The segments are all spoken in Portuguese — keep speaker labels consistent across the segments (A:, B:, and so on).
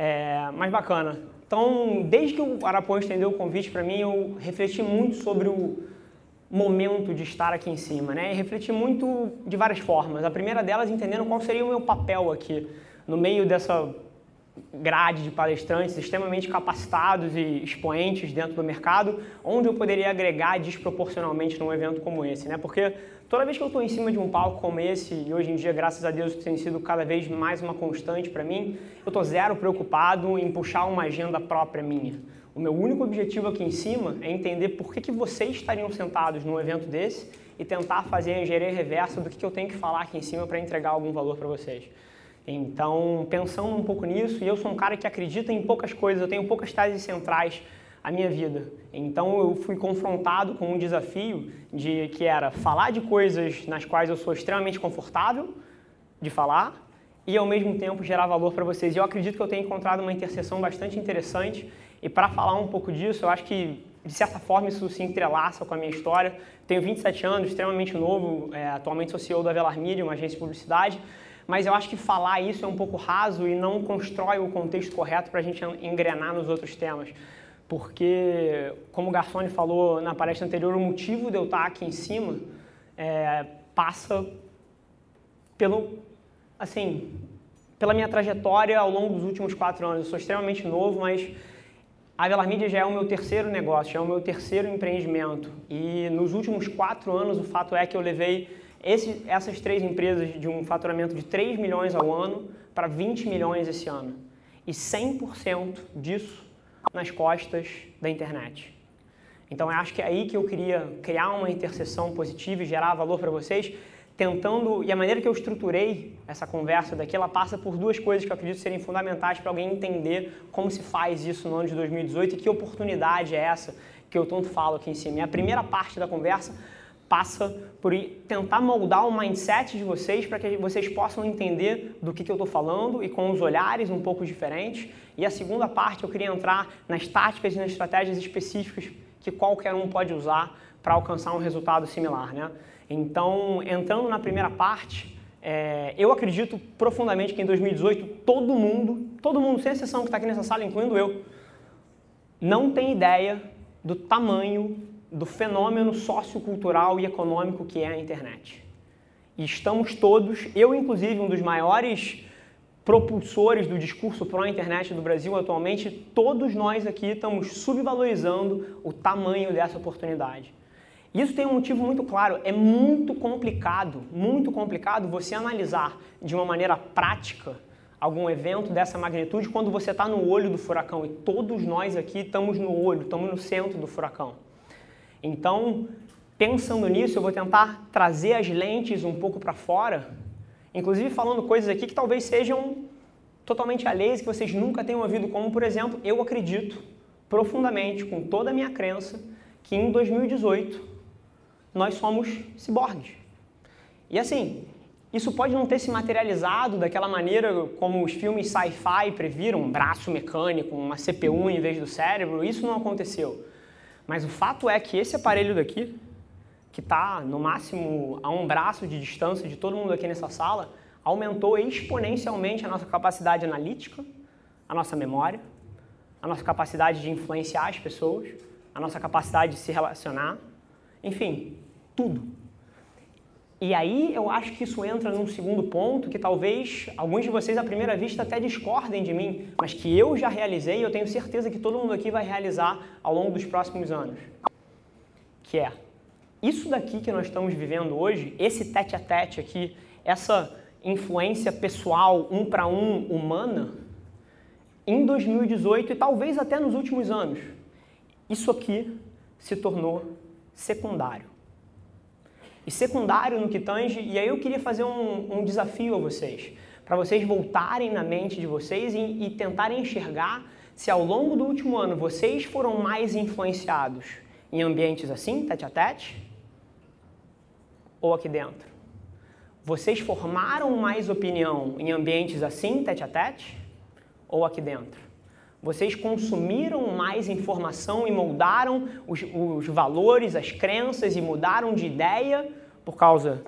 A: É, mas bacana. Então, desde que o Arapuã estendeu o convite para mim, eu refleti muito sobre o momento de estar aqui em cima, né? E refleti muito de várias formas. A primeira delas, entendendo qual seria o meu papel aqui, no meio dessa grade de palestrantes extremamente capacitados e expoentes dentro do mercado, onde eu poderia agregar desproporcionalmente num evento como esse, né? Porque toda vez que eu estou em cima de um palco como esse, e hoje em dia, graças a Deus, tem sido cada vez mais uma constante para mim, eu estou zero preocupado em puxar uma agenda própria minha. O meu único objetivo aqui em cima é entender por que, que vocês estariam sentados num evento desse e tentar fazer a engenharia reversa do que, que eu tenho que falar aqui em cima para entregar algum valor para vocês. Então, pensando um pouco nisso, e eu sou um cara que acredita em poucas coisas, eu tenho poucas teses centrais à minha vida. Então, eu fui confrontado com um desafio de que era falar de coisas nas quais eu sou extremamente confortável de falar e ao mesmo tempo gerar valor para vocês. E eu acredito que eu tenho encontrado uma interseção bastante interessante. E para falar um pouco disso, eu acho que de certa forma isso se entrelaça com a minha história. Tenho 27 anos, extremamente novo, é, atualmente sou CEO da Velar Media, uma agência de publicidade mas eu acho que falar isso é um pouco raso e não constrói o contexto correto para a gente engrenar nos outros temas. Porque, como o Garçoni falou na palestra anterior, o motivo de eu estar aqui em cima é, passa pelo, assim, pela minha trajetória ao longo dos últimos quatro anos. Eu sou extremamente novo, mas a Velar Media já é o meu terceiro negócio, já é o meu terceiro empreendimento. E nos últimos quatro anos, o fato é que eu levei esse, essas três empresas de um faturamento de 3 milhões ao ano para 20 milhões esse ano. E 100% disso nas costas da internet. Então, eu acho que é aí que eu queria criar uma interseção positiva e gerar valor para vocês, tentando, e a maneira que eu estruturei essa conversa daqui, ela passa por duas coisas que eu acredito serem fundamentais para alguém entender como se faz isso no ano de 2018 e que oportunidade é essa que eu tanto falo aqui em cima. E a primeira parte da conversa passa por tentar moldar o mindset de vocês para que vocês possam entender do que, que eu estou falando e com os olhares um pouco diferentes. E a segunda parte eu queria entrar nas táticas e nas estratégias específicas que qualquer um pode usar para alcançar um resultado similar. Né? Então, entrando na primeira parte, é, eu acredito profundamente que em 2018 todo mundo, todo mundo, sem exceção que está aqui nessa sala, incluindo eu, não tem ideia do tamanho do fenômeno sociocultural e econômico que é a internet. E estamos todos, eu inclusive, um dos maiores propulsores do discurso pró-internet do Brasil atualmente, todos nós aqui estamos subvalorizando o tamanho dessa oportunidade. Isso tem um motivo muito claro, é muito complicado, muito complicado você analisar de uma maneira prática algum evento dessa magnitude quando você está no olho do furacão e todos nós aqui estamos no olho, estamos no centro do furacão. Então, pensando nisso, eu vou tentar trazer as lentes um pouco para fora, inclusive falando coisas aqui que talvez sejam totalmente alheias, que vocês nunca tenham ouvido, como, por exemplo, eu acredito profundamente, com toda a minha crença, que em 2018 nós somos ciborgues. E assim, isso pode não ter se materializado daquela maneira como os filmes sci-fi previram, um braço mecânico, uma CPU em vez do cérebro, isso não aconteceu. Mas o fato é que esse aparelho daqui, que está no máximo a um braço de distância de todo mundo aqui nessa sala, aumentou exponencialmente a nossa capacidade analítica, a nossa memória, a nossa capacidade de influenciar as pessoas, a nossa capacidade de se relacionar, enfim, tudo. E aí eu acho que isso entra num segundo ponto que talvez alguns de vocês à primeira vista até discordem de mim, mas que eu já realizei e eu tenho certeza que todo mundo aqui vai realizar ao longo dos próximos anos. Que é isso daqui que nós estamos vivendo hoje, esse tete a tete aqui, essa influência pessoal um para um humana, em 2018 e talvez até nos últimos anos, isso aqui se tornou secundário e secundário no que tange, e aí eu queria fazer um, um desafio a vocês, para vocês voltarem na mente de vocês e, e tentarem enxergar se ao longo do último ano vocês foram mais influenciados em ambientes assim, tete a tete, ou aqui dentro. Vocês formaram mais opinião em ambientes assim, tete a tete, ou aqui dentro? Vocês consumiram mais informação e moldaram os, os, valores, as crenças e mudaram de ideia por causa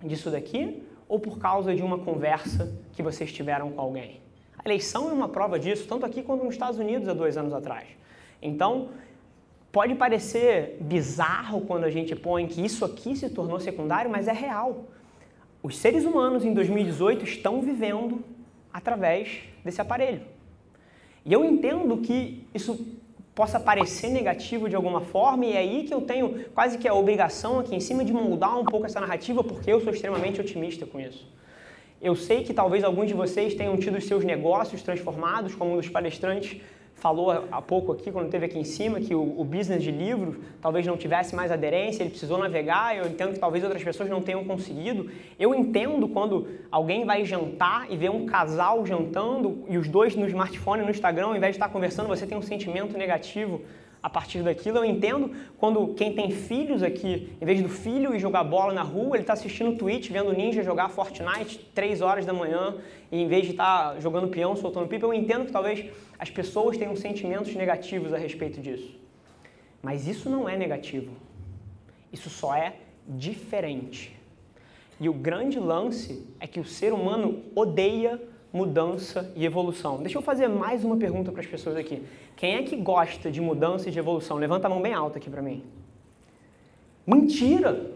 A: disso daqui ou por causa de uma conversa que vocês tiveram com alguém? A eleição é uma prova disso, tanto aqui quanto nos Estados Unidos há dois anos atrás. Então, pode parecer bizarro quando a gente põe que isso aqui se tornou secundário, mas é real. Os seres humanos em 2018 estão vivendo através desse aparelho. E eu entendo que isso possa parecer negativo de alguma forma, e é aí que eu tenho quase que a obrigação aqui em cima de moldar um pouco essa narrativa, porque eu sou extremamente otimista com isso. Eu sei que talvez alguns de vocês tenham tido seus negócios transformados, como um dos palestrantes falou há pouco aqui, quando esteve aqui em cima, que o, o, business de livros talvez não tivesse mais aderência, ele precisou navegar, eu entendo que talvez outras pessoas não tenham conseguido. Eu entendo quando alguém vai jantar e vê um casal jantando e os dois no smartphone, no Instagram, ao invés de estar conversando, você tem um sentimento negativo a partir daquilo. Eu entendo quando quem tem filhos aqui, em vez do filho ir jogar bola na rua, ele está assistindo Twitch, vendo ninja jogar Fortnite 3 horas da manhã, e em vez de estar tá jogando peão, soltando pipa, eu entendo que talvez as pessoas tenham sentimentos negativos a respeito disso. Mas isso não é negativo. Isso só é diferente. E o grande lance é que o ser humano odeia mudança e evolução. Deixa eu fazer mais uma pergunta para as pessoas aqui. Quem é que gosta de mudança e de evolução? Levanta a mão bem alta aqui para mim. Mentira!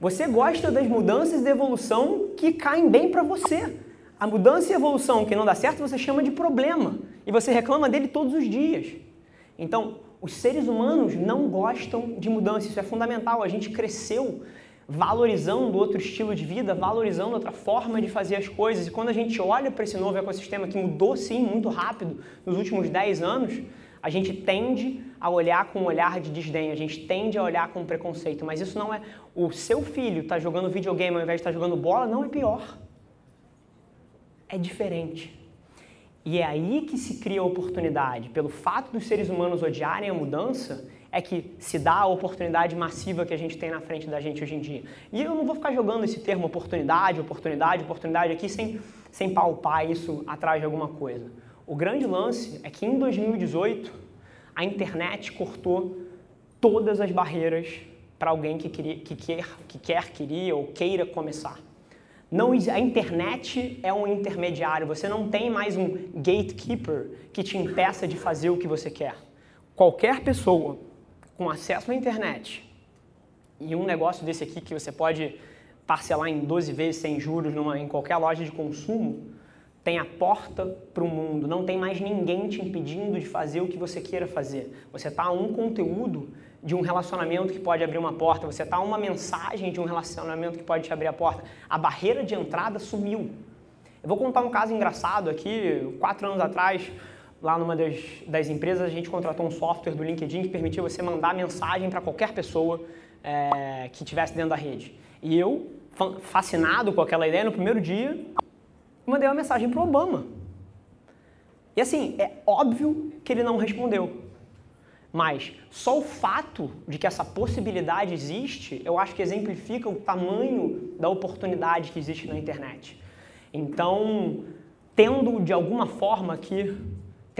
A: Você gosta das mudanças e da evolução que caem bem para você. A mudança e evolução que não dá certo você chama de problema e você reclama dele todos os dias. Então, os seres humanos não gostam de mudança, isso é fundamental. A gente cresceu valorizando outro estilo de vida, valorizando outra forma de fazer as coisas. E quando a gente olha para esse novo ecossistema que mudou sim muito rápido nos últimos 10 anos, a gente tende a olhar com um olhar de desdém, a gente tende a olhar com preconceito, mas isso não é. O seu filho está jogando videogame ao invés de estar tá jogando bola, não é pior. É diferente. E é aí que se cria a oportunidade. Pelo fato dos seres humanos odiarem a mudança, é que se dá a oportunidade massiva que a gente tem na frente da gente hoje em dia. E eu não vou ficar jogando esse termo oportunidade, oportunidade, oportunidade aqui sem, sem palpar isso atrás de alguma coisa. O grande lance é que em 2018 a internet cortou todas as barreiras para alguém que, queria, que, quer, que quer, queria ou queira começar. Não, a internet é um intermediário, você não tem mais um gatekeeper que te impeça de fazer o que você quer. Qualquer pessoa com acesso à internet e um negócio desse aqui que você pode parcelar em 12 vezes sem juros numa, em qualquer loja de consumo, tem a porta para o mundo. Não tem mais ninguém te impedindo de fazer o que você queira fazer. Você está a um conteúdo de um relacionamento que pode abrir uma porta, você está a uma mensagem de um relacionamento que pode te abrir a porta. A barreira de entrada sumiu. Eu vou contar um caso engraçado aqui. Quatro anos atrás, lá numa das, das empresas, a gente contratou um software do LinkedIn que permitia você mandar mensagem para qualquer pessoa é, que estivesse dentro da rede. E eu, fascinado com aquela ideia, no primeiro dia, mandei uma mensagem para o Obama. E assim, é óbvio que ele não respondeu. Mas só o fato de que essa possibilidade existe, eu acho que exemplifica o tamanho da oportunidade que existe na internet. Então, tendo de alguma forma aqui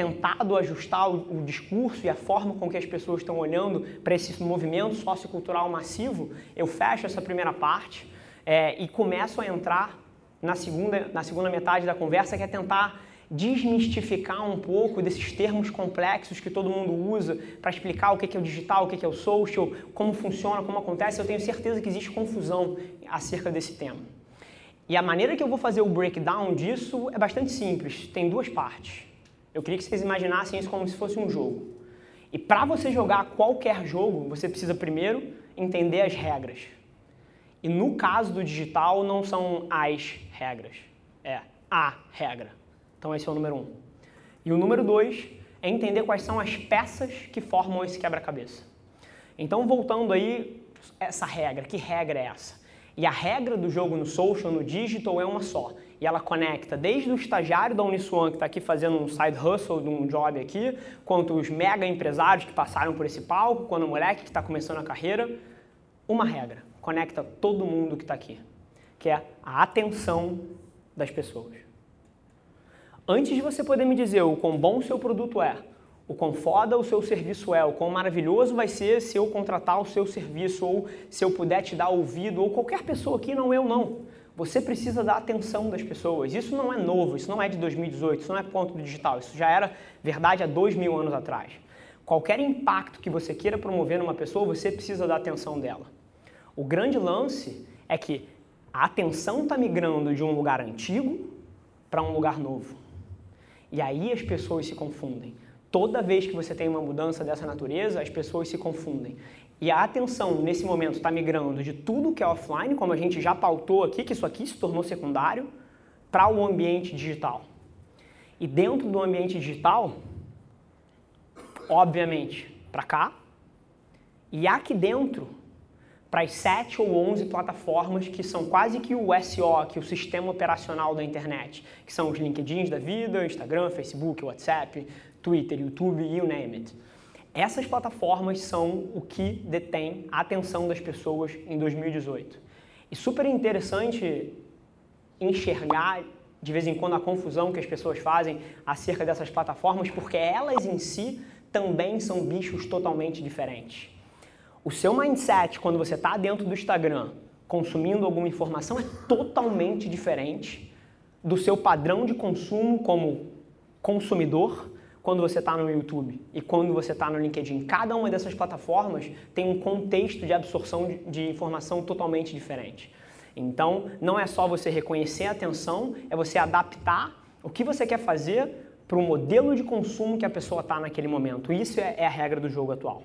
A: tentado ajustar o, o, discurso e a forma com que as pessoas estão olhando para esse movimento sociocultural massivo, eu fecho essa primeira parte é, e começo a entrar na segunda, na segunda metade da conversa, que é tentar desmistificar um pouco desses termos complexos que todo mundo usa para explicar o que é o digital, o que é o social, como funciona, como acontece. Eu tenho certeza que existe confusão acerca desse tema. E a maneira que eu vou fazer o breakdown disso é bastante simples, tem duas partes. Eu queria que vocês imaginassem isso como se fosse um jogo. E para você jogar qualquer jogo, você precisa primeiro entender as regras. E no caso do digital, não são as regras, é a regra. Então, esse é o número um. E o número dois é entender quais são as peças que formam esse quebra-cabeça. Então, voltando aí, essa regra, que regra é essa? E a regra do jogo no social, no digital, é uma só. E ela conecta desde o estagiário da Uniswan, que está aqui fazendo um side hustle de um job aqui, quanto os mega empresários que passaram por esse palco, quanto o moleque que está começando a carreira. Uma regra conecta todo mundo que está aqui, que é a atenção das pessoas. Antes de você poder me dizer o quão bom o seu produto é, o quão foda o seu serviço é, o quão maravilhoso vai ser se eu contratar o seu serviço ou se eu puder te dar ouvido, ou qualquer pessoa aqui, não eu não. Você precisa da atenção das pessoas. Isso não é novo, isso não é de 2018, isso não é ponto do digital, isso já era verdade há dois mil anos atrás. Qualquer impacto que você queira promover numa pessoa, você precisa da atenção dela. O grande lance é que a atenção está migrando de um lugar antigo para um lugar novo. E aí as pessoas se confundem. Toda vez que você tem uma mudança dessa natureza, as pessoas se confundem. E a atenção nesse momento está migrando de tudo que é offline, como a gente já pautou aqui, que isso aqui se tornou secundário, para o ambiente digital. E dentro do ambiente digital, obviamente, para cá, e aqui dentro, para as 7 ou 11 plataformas que são quase que o SO, que é o sistema operacional da internet, que são os LinkedIns da vida, Instagram, Facebook, WhatsApp, Twitter, YouTube, you name it. Essas plataformas são o que detém a atenção das pessoas em 2018. E super interessante enxergar de vez em quando a confusão que as pessoas fazem acerca dessas plataformas, porque elas em si também são bichos totalmente diferentes. O seu mindset quando você está dentro do Instagram consumindo alguma informação é totalmente diferente do seu padrão de consumo como consumidor quando você está no YouTube e quando você está no LinkedIn. Cada uma dessas plataformas tem um contexto de absorção de informação totalmente diferente. Então, não é só você reconhecer a atenção, é você adaptar o que você quer fazer para o modelo de consumo que a pessoa está naquele momento. Isso é, é a regra do jogo atual.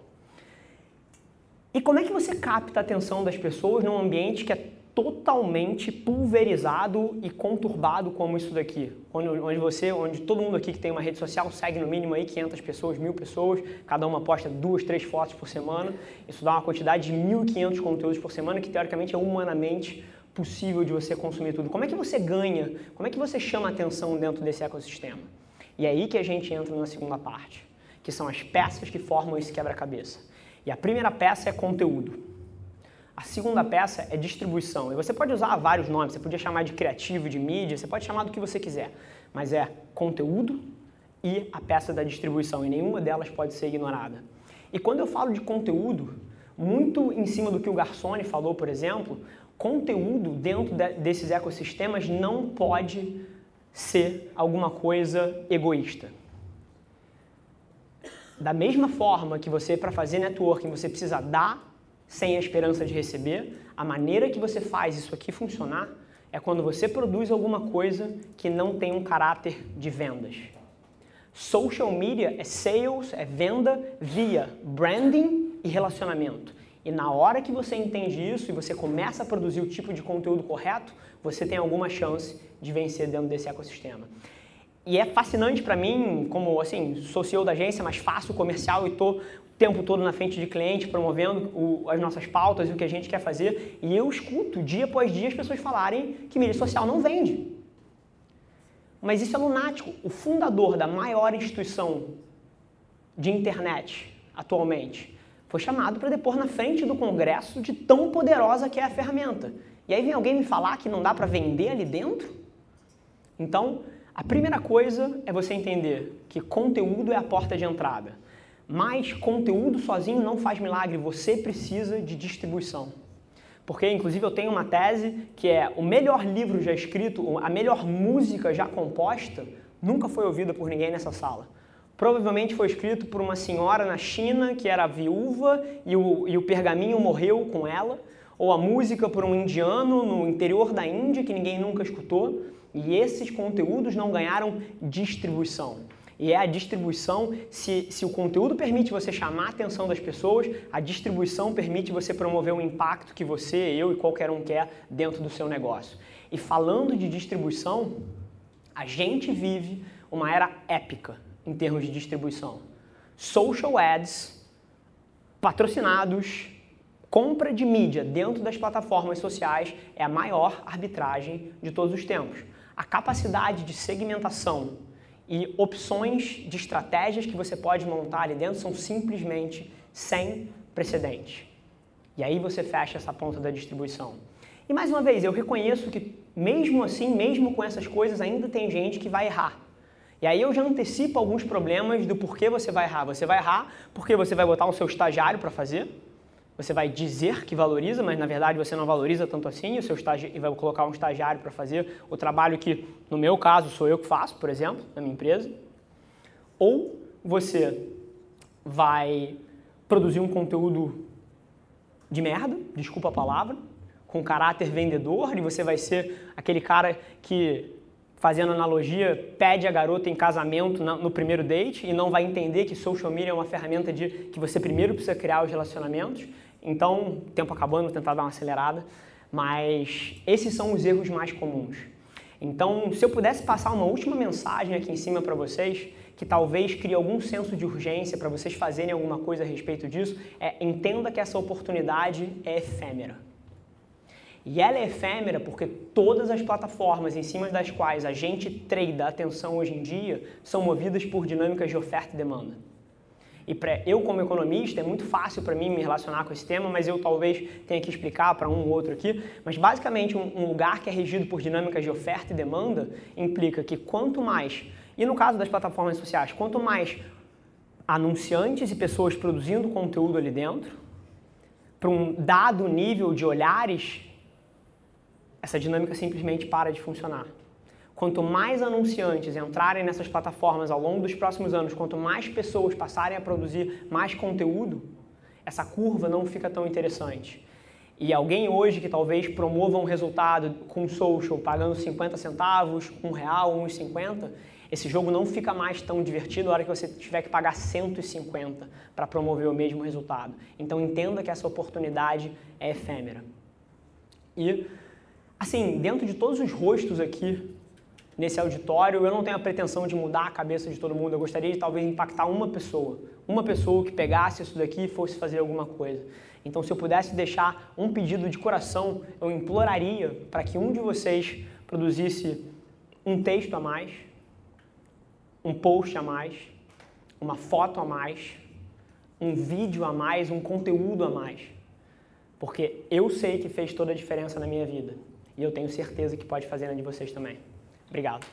A: E como é que você capta a atenção das pessoas num ambiente que é totalmente pulverizado e conturbado como isso daqui, onde, onde, você, onde todo mundo aqui que tem uma rede social segue no mínimo aí 500 pessoas, mil pessoas, cada uma posta duas, três fotos por semana, isso dá uma quantidade de 1.500 conteúdos por semana que teoricamente é humanamente possível de você consumir tudo. Como é que você ganha? Como é que você chama atenção dentro desse ecossistema? E é aí que a gente entra na segunda parte, que são as peças que formam esse quebra-cabeça. E a primeira peça é conteúdo. A segunda peça é distribuição. E você pode usar vários nomes, você podia chamar de criativo, de mídia, você pode chamar do que você quiser. Mas é conteúdo e a peça da distribuição, e nenhuma delas pode ser ignorada. E quando eu falo de conteúdo, muito em cima do que o Garçone falou, por exemplo, conteúdo dentro de, desses ecossistemas não pode ser alguma coisa egoísta. Da mesma forma que você, para fazer networking, você precisa dar sem a esperança de receber, a maneira que você faz isso aqui funcionar é quando você produz alguma coisa que não tem um caráter de vendas. Social media é sales, é venda via branding e relacionamento. E na hora que você entende isso e você começa a produzir o tipo de conteúdo correto, você tem alguma chance de vencer dentro desse ecossistema. E é fascinante para mim, como assim, sou CEO da agência, mas faço comercial e estou tempo todo na frente de cliente, promovendo o, as nossas pautas e o que a gente quer fazer, e eu escuto dia após dia as pessoas falarem que mídia social não vende. Mas isso é lunático. O fundador da maior instituição de internet atualmente foi chamado para depor na frente do Congresso de tão poderosa que é a ferramenta. E aí vem alguém me falar que não dá para vender ali dentro? Então, a primeira coisa é você entender que conteúdo é a porta de entrada. Mas conteúdo sozinho não faz milagre, você precisa de distribuição. Porque, inclusive, eu tenho uma tese que é o melhor livro já escrito, a melhor música já composta, nunca foi ouvida por ninguém nessa sala. Provavelmente foi escrito por uma senhora na China que era viúva e o, e o pergaminho morreu com ela, ou a música por um indiano no interior da Índia que ninguém nunca escutou, e esses conteúdos não ganharam distribuição e é a distribuição. Se, se o conteúdo permite você chamar a atenção das pessoas, a distribuição permite você promover o impacto que você, eu e qualquer um quer dentro do seu negócio. E falando de distribuição, a gente vive uma era épica em termos de distribuição. Social ads, patrocinados, compra de mídia dentro das plataformas sociais é a maior arbitragem de todos os tempos. A capacidade de segmentação e opções de estratégias que você pode montar ali dentro são simplesmente sem precedente. E aí você fecha essa ponta da distribuição. E mais uma vez, eu reconheço que mesmo assim, mesmo com essas coisas, ainda tem gente que vai errar. E aí eu já antecipo alguns problemas do porquê você vai errar. Você vai errar porque você vai botar o seu estagiário para fazer, você vai dizer que valoriza, mas na verdade você não valoriza tanto assim, o seu estagi e vai colocar um estagiário para fazer o trabalho que, no meu caso, sou eu que faço, por exemplo, na minha empresa. Ou você vai produzir um conteúdo de merda, desculpa a palavra, com caráter vendedor, e você vai ser aquele cara que, fazendo analogia, pede a garota em casamento no primeiro date e não vai entender que social media é uma ferramenta de que você primeiro precisa criar os relacionamentos. Então, tempo acabando, vou tentar dar uma acelerada, mas esses são os erros mais comuns. Então, se eu pudesse passar uma última mensagem aqui em cima para vocês, que talvez crie algum senso de urgência para vocês fazerem alguma coisa a respeito disso, é entenda que essa oportunidade é efêmera. E ela é efêmera porque todas as plataformas em cima das quais a gente treina a atenção hoje em dia são movidas por dinâmicas de oferta e demanda. E para eu como economista é muito fácil para mim me relacionar com esse tema, mas eu talvez tenha que explicar para um ou outro aqui. Mas basicamente um, lugar que é regido por dinâmicas de oferta e demanda implica que quanto mais e no caso das plataformas sociais, quanto mais anunciantes e pessoas produzindo conteúdo ali dentro, para um dado nível de olhares, essa dinâmica simplesmente para de funcionar. Quanto mais anunciantes entrarem nessas plataformas ao longo dos próximos anos, quanto mais pessoas passarem a produzir mais conteúdo, essa curva não fica tão interessante. E alguém hoje que talvez promova um resultado com social pagando 50 centavos, um real, uns 50, esse jogo não fica mais tão divertido na hora que você tiver que pagar 150 para promover o mesmo resultado. Então entenda que essa oportunidade é efêmera. E, assim, dentro de todos os rostos aqui nesse auditório, eu não tenho a pretensão de mudar a cabeça de todo mundo. Eu gostaria de talvez impactar uma pessoa. Uma pessoa que pegasse isso daqui e fosse fazer alguma coisa. Então, se eu pudesse deixar um pedido de coração, eu imploraria para que um de vocês produzisse um texto a mais, um post a mais, uma foto a mais, um vídeo a mais, um conteúdo a mais. Porque eu sei que fez toda a diferença na minha vida. E eu tenho certeza que pode fazer na de vocês também. Obrigado.